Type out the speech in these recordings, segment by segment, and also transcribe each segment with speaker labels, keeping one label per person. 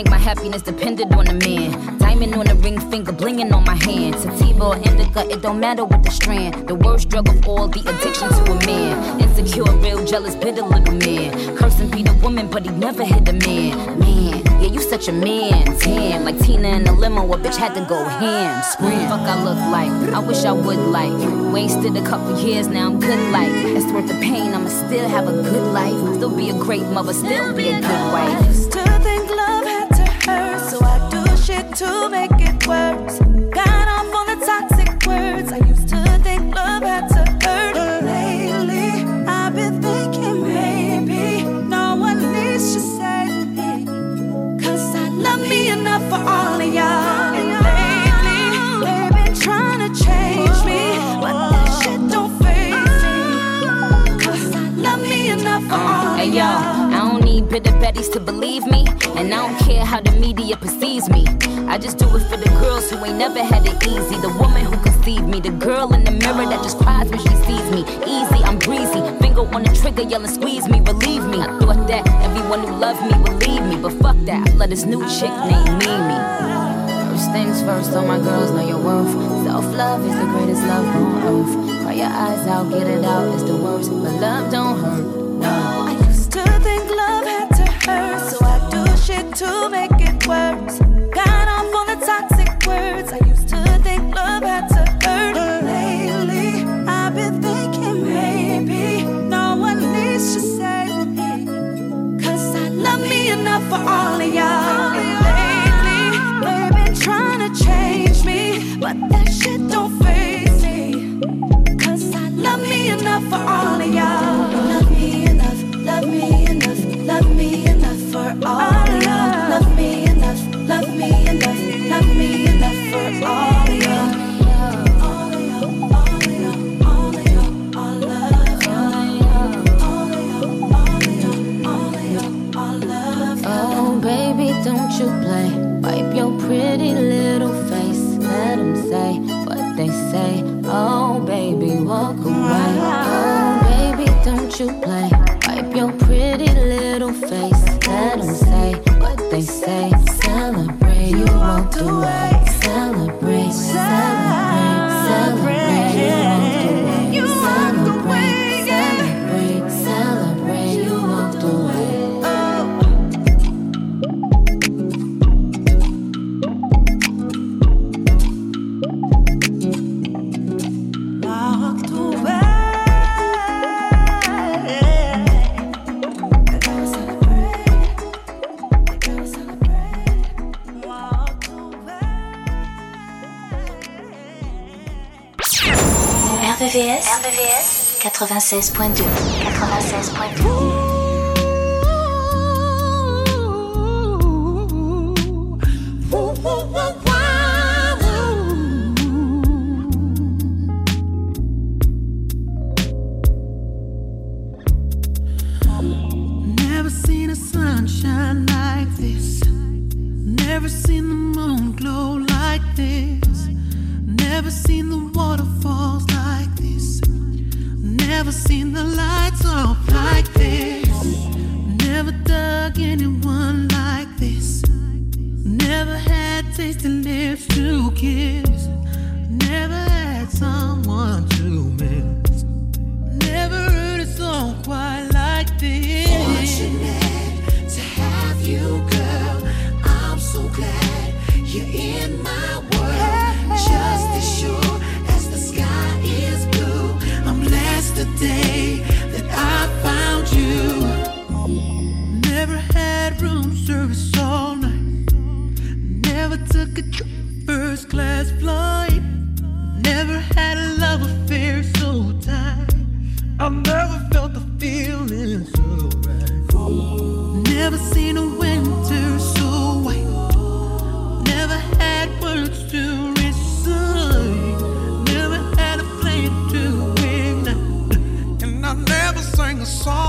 Speaker 1: think
Speaker 2: my happiness depended on a man. Diamond on the ring finger, blinging on my hand. Sativa or indica, it don't matter what the strand. The worst drug of all, the addiction to a man. Insecure, real jealous, bitter little man. Cursing be the woman, but he never hit a man. Man, yeah, you such a man. Tan, like Tina in the limo, a bitch had to go ham. Scream, fuck I look like. I wish I would like. Wasted a couple years, now I'm good like. It's worth the pain, I'ma still have a good life. Still be a great mother, still be a good wife.
Speaker 1: To make it worse.
Speaker 2: Bitter betties to believe me, and I don't care how the media perceives me. I just do it for the girls who ain't never had it easy. The woman who conceived me, the girl in the mirror that just cries when she sees me. Easy, I'm breezy, finger on the trigger, yelling, squeeze me, relieve me. I thought that everyone who loved me would leave me, but fuck that, I let this new chick named Mimi. First things first, all my girls know your worth. Self love is the greatest love on earth. Cry your eyes out, get it out, it's the worst. But love don't hurt, no.
Speaker 1: To make it worse. For all
Speaker 3: 96.2. 96.2.
Speaker 4: sing a song.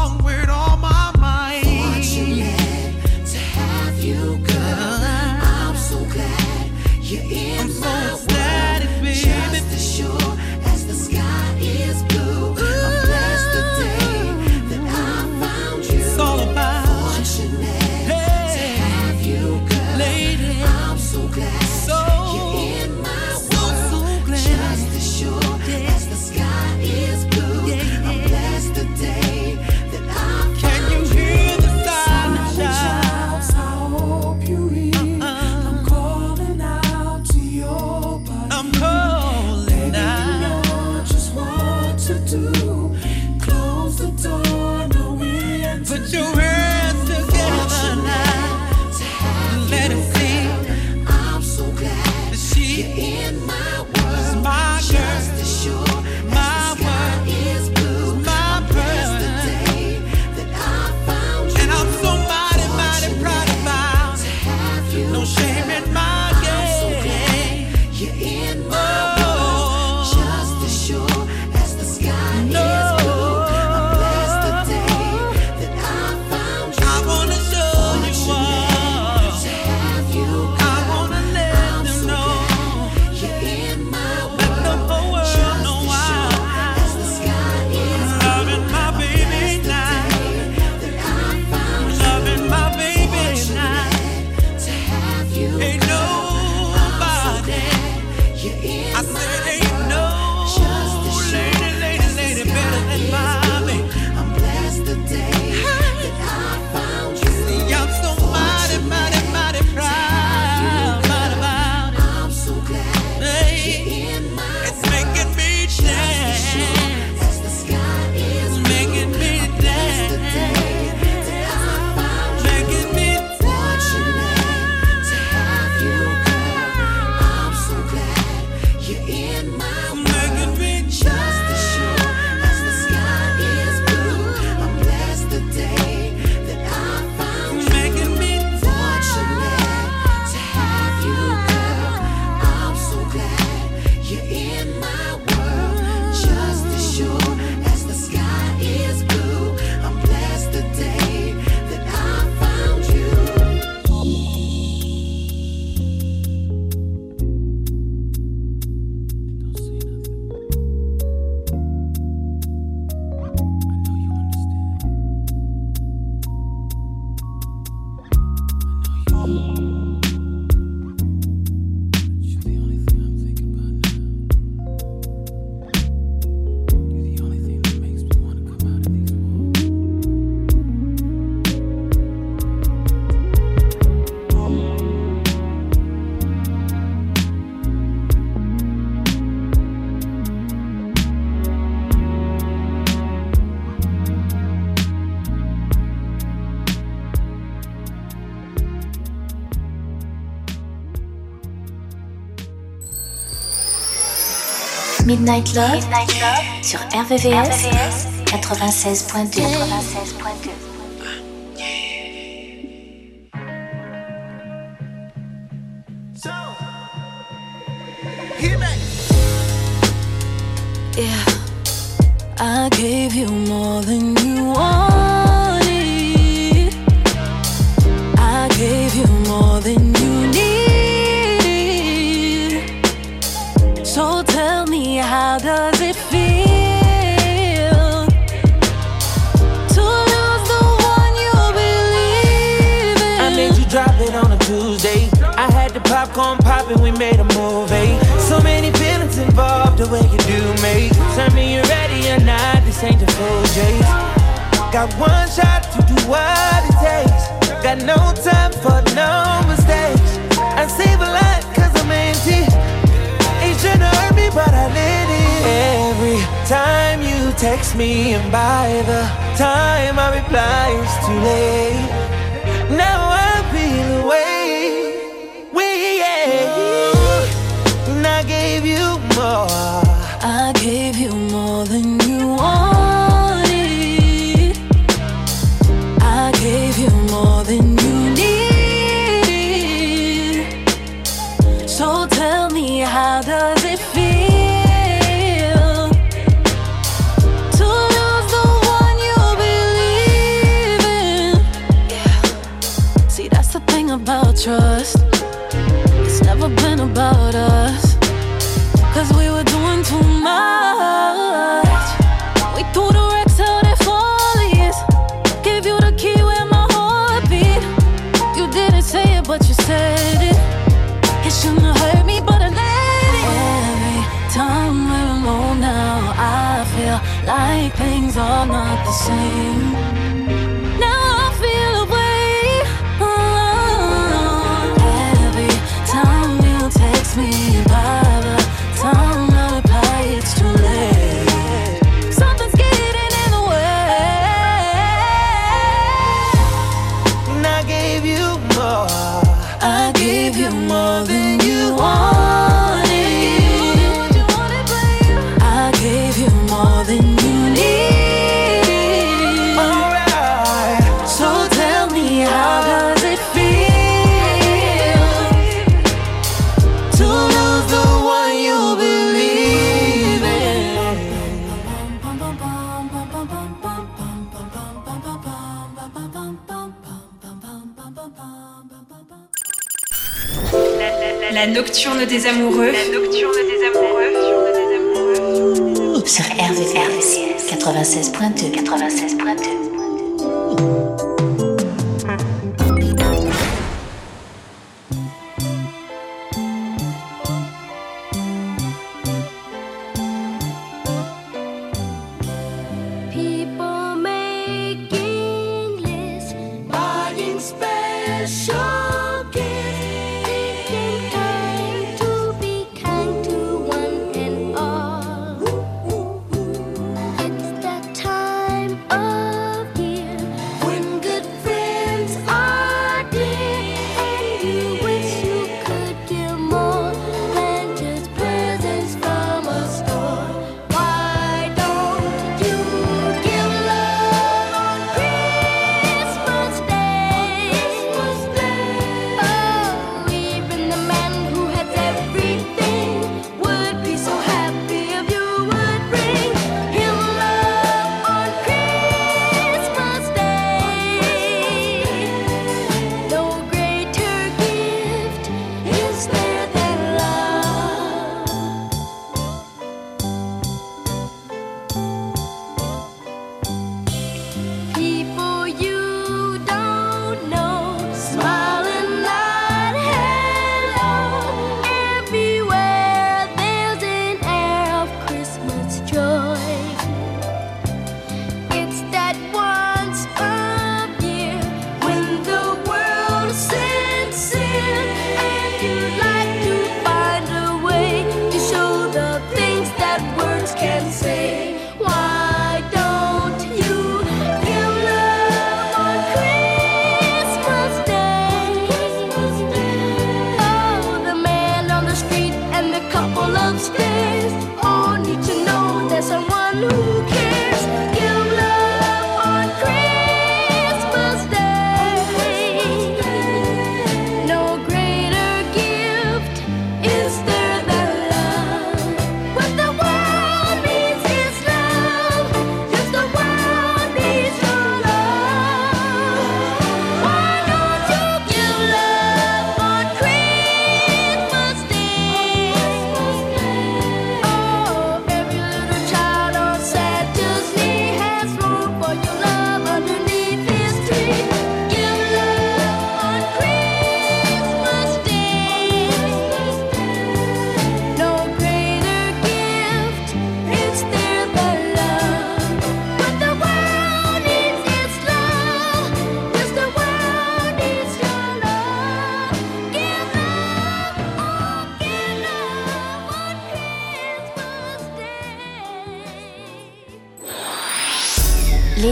Speaker 5: Midnight Love, Midnight Love sur RVVS, 96.2. 96.2.
Speaker 6: Yeah, I gave you more than you wanted. The
Speaker 7: popcorn popping, we made a movie. So many feelings involved, the way you do me. Tell me you're ready or not, this ain't the full J's. Got one shot to do what it takes. Got no time for no mistakes. I save a lot cause I'm empty. Ain't tryna hurt me, but I let it. Every time you text me, and by the time I reply, it's too late. Now
Speaker 6: same
Speaker 8: les amoureux.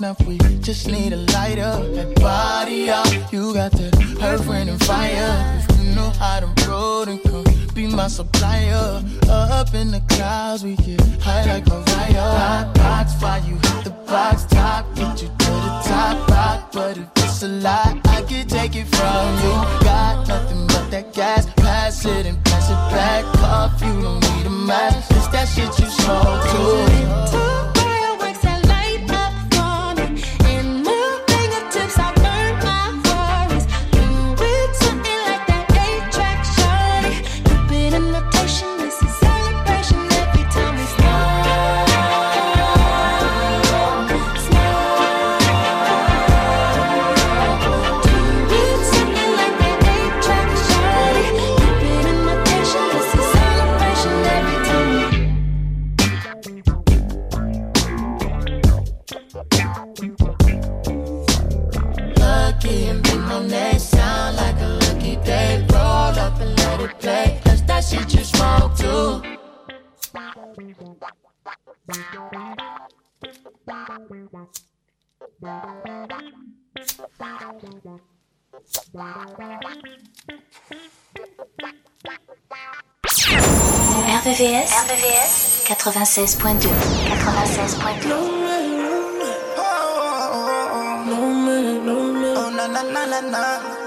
Speaker 9: Smoke, we just need a lighter. That body up, you got the earth, wind, and fire. If you know how to roll, then come be my supplier. Up in the clouds, we get high like Mariah. Hot box, fire, you hit the box top, get you to the top rock. But if it's a lie, I can take it from you. Got nothing but that gas, pass it and pass it back off. You don't need a mask, it's that shit you smoke too.
Speaker 10: RVVS, RVVS 96.2 96.2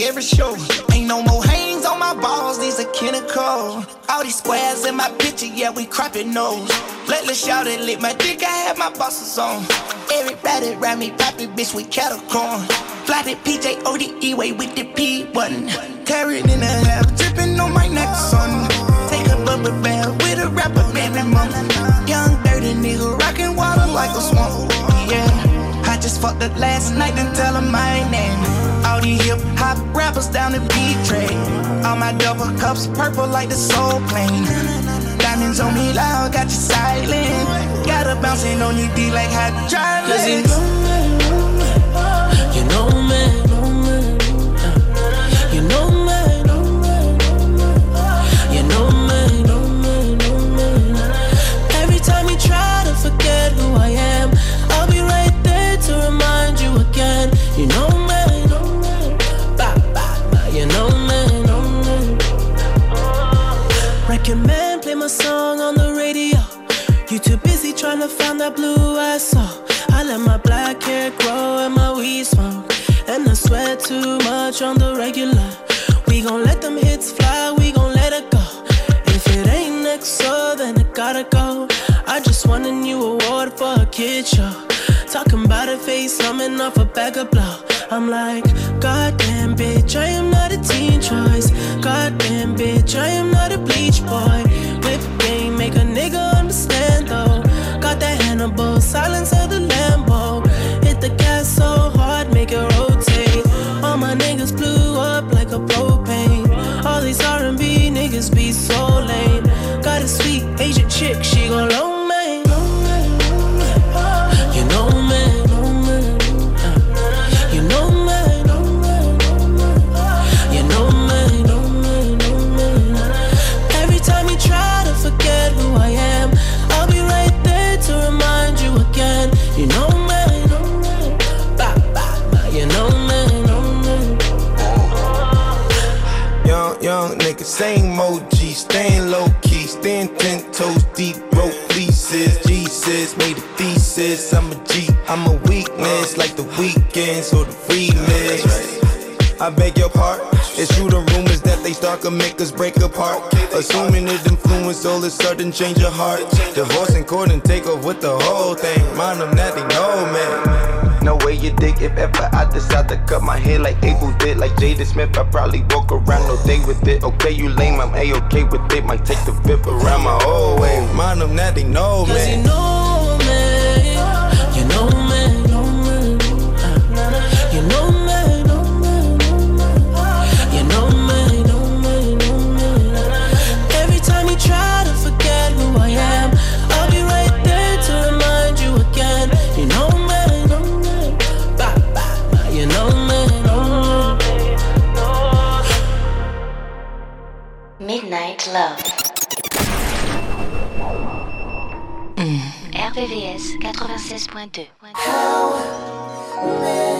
Speaker 9: like every show. Ain't no more hangs on my balls, these are chemical. All these squares in my picture, yeah, we cropping nose. Let shout it lit my dick, I had my bosses on. Everybody around me poppin', bitch, we cattle corn. Flatted PJ ODE way with the P button. Carried in a half, dripping on my neck, son. Take a bubble bath with a rapper man, every month. Young dirty nigga rockin' water like a swamp yeah. I just fucked up last night and tell her my name. All these hip hop rappers down the beat train. All my double cups purple like the soul plane. Diamonds on me loud, got you silent. Got her bouncing on you D like hydraulics.
Speaker 6: You let can't grow and my weed smoke. And I sweat too much on the regular. We gon' let them hits fly, we gon' let it go. If it ain't next, so then it gotta go. I just won a new award for a kid show. Talking about a face coming off a bag of blow. I'm like, goddamn bitch, I am not a teen choice. Goddamn bitch, I am not a bleach boy. Whip game, make a nigga understand though. Got that Hannibal, silence of the So
Speaker 11: the remix. I beg your pardon. It's true the rumors that they start can make us break apart. Assuming it influence all it's sudden change your heart. Divorce and court and take off with the whole thing. Mind them that they know, man. No way you dig if ever I decide to cut my hair like Abel did, like Jaden Smith. I probably walk around all day with it. Okay, you lame, I'm a okay with it. Might take the fifth around my whole way. Mind them that they know, man.
Speaker 12: Love. Mm. RVVS 96.2.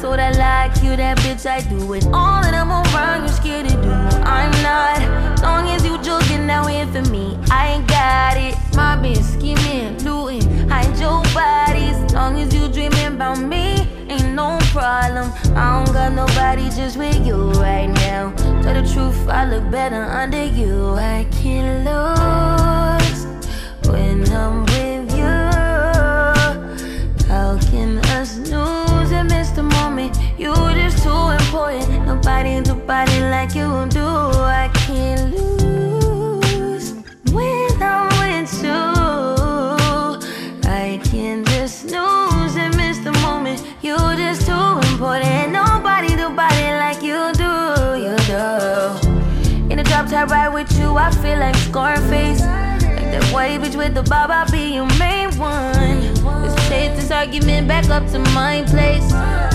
Speaker 13: So that like you, that bitch. I do it all, and I'm around. You scared to do. I'm not. Long as you joking, now in for me. I ain't got it. My bitch scheming, looting, hide your bodies. Long as you dreaming about me, ain't no problem. I don't got nobody just with you right now. Tell the truth, I look better under you. I can't lose when I'm Nobody do body like you do. I can't lose when I'm with you. I can't just snooze and miss the moment. You're just too important. Nobody do body like you do. You do. In the drop top ride with you, I feel like Scarface. Like that white bitch with the bob, I'll be your main one. Let's take this argument back up to my place.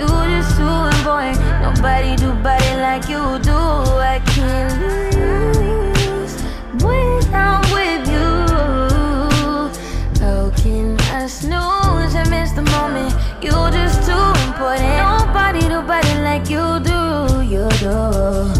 Speaker 13: You just too important. Nobody do body like you do. I can't lose when I'm with you. How can I snooze and miss the moment? You just too important. Nobody do body like you do. You do.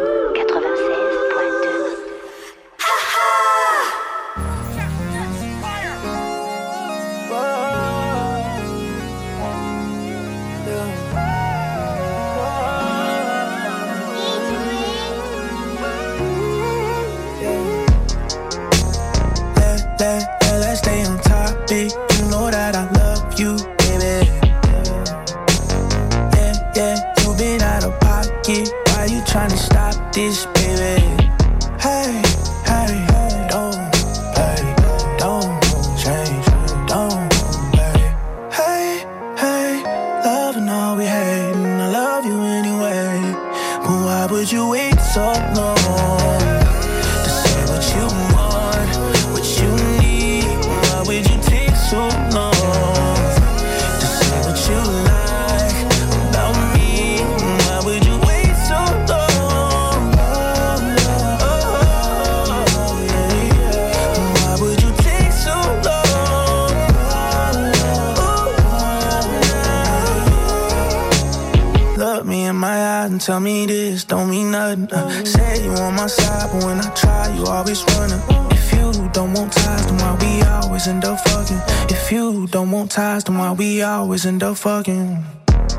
Speaker 14: tell me this don't mean nothing. Uh, say you on my side, but when I try, you always running. If you don't want ties, then why we always end up fucking? If you don't want ties, then why we always end up fucking?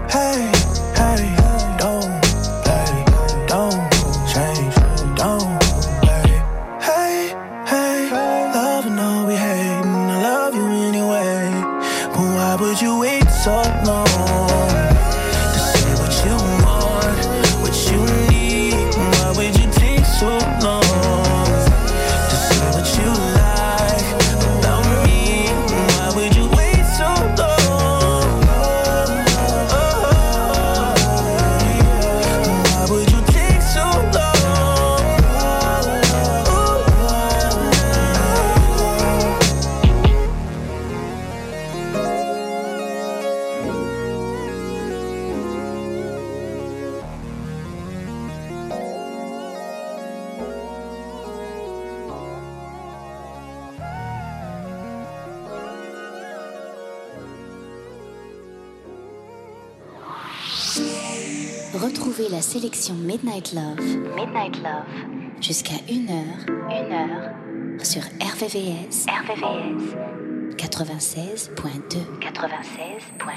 Speaker 14: Hey, hey, don't
Speaker 10: RVVS. RVVS. 96.2. 96.2.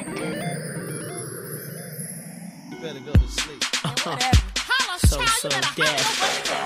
Speaker 12: You better go to sleep. so, so dead.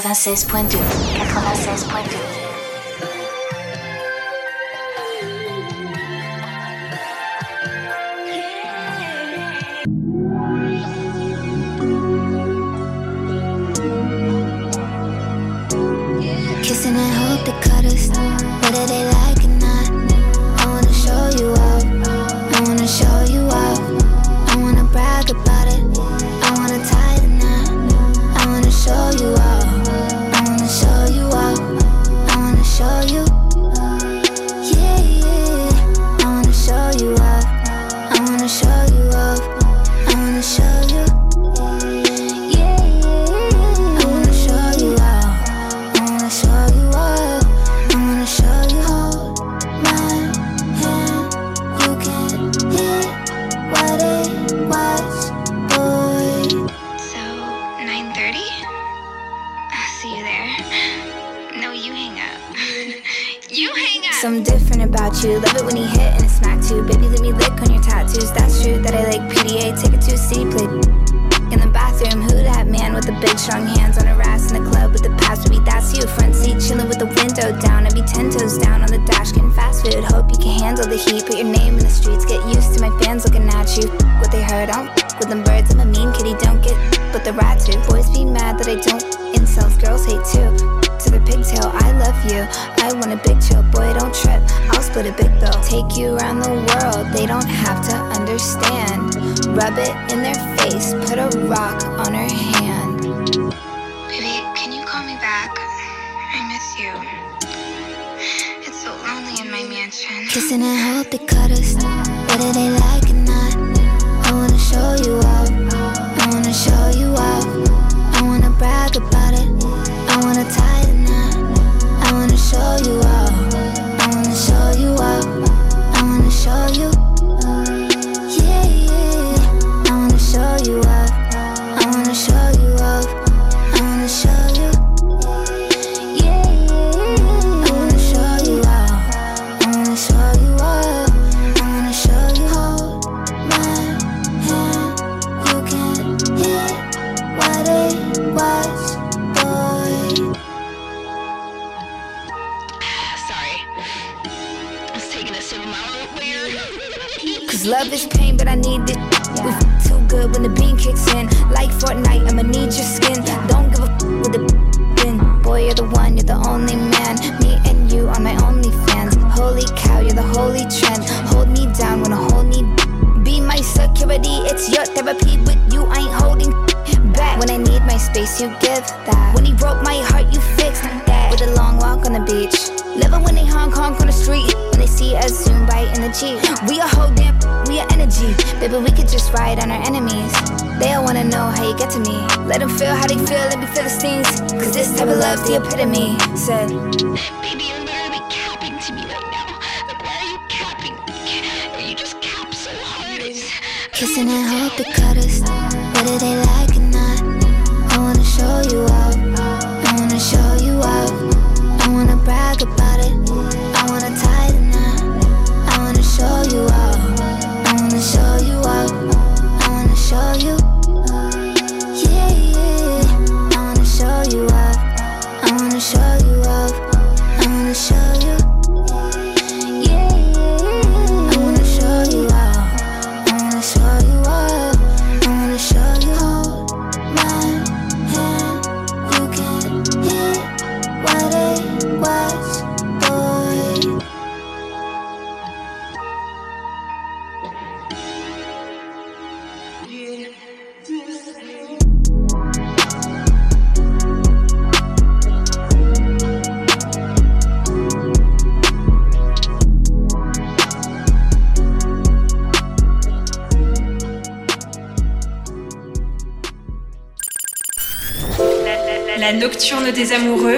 Speaker 12: 96.2.
Speaker 13: 96.2. you. Love it when he hit and
Speaker 12: it
Speaker 13: smacked you. Baby, let me lick on your tattoos.
Speaker 12: That's true that
Speaker 13: I like PDA. Take it to a
Speaker 12: city
Speaker 13: play. In the bathroom, who
Speaker 12: that man
Speaker 13: with the big strong hands on a ass in the club with the past would that's you. Front seat chilling with the window down.
Speaker 12: I'd
Speaker 13: be ten toes down on the dash getting fast
Speaker 12: food. Hope you
Speaker 13: can handle the heat. Put your
Speaker 12: name
Speaker 13: in the streets. Get used to my fans looking at you. What they heard, I don't with them birds. I'm a mean
Speaker 12: kitty, don't get
Speaker 13: but the
Speaker 12: rats do.
Speaker 13: Boys be mad that I don't. Incels, girls hate too to the pigtail. I love you. I want a big chill, boy, don't trip. I'll
Speaker 12: split a
Speaker 13: big bill. Take you around
Speaker 12: the
Speaker 13: world, they don't have to understand.
Speaker 12: Rub
Speaker 13: it in their face, put a rock on her hand. Baby, can you
Speaker 12: call
Speaker 13: me back? I
Speaker 12: miss you. It's
Speaker 15: so lonely in my mansion. Kissing and hope they cut us, whether they like it or not. I wanna show you all. kicks in. Like Fortnite, I'ma need your skin. Don't give a
Speaker 16: f with the bin. Boy, you're
Speaker 17: the one, you're the
Speaker 3: only man. Me and you are my only fans. Holy cow, you're the holy trend. Hold me down when I hold me. Be my security, it's your therapy. With you, I ain't holding back. When I need my space, you give that. When he broke my heart, you fixed that. With a long walk on the beach. Living when they Hong Kong on the street. When they see us, zoom the cheek We are whole damn, we are energy. Baby, we could just ride on our enemies know how you get to me. Let them feel how they feel, let me feel the stings. Cause this type of love's the epitome. Said, Baby, you're literally capping to me right now. Like, why are you capping? You just cap so hard. Kissing and hope it cut us. Whether they like des amoureux.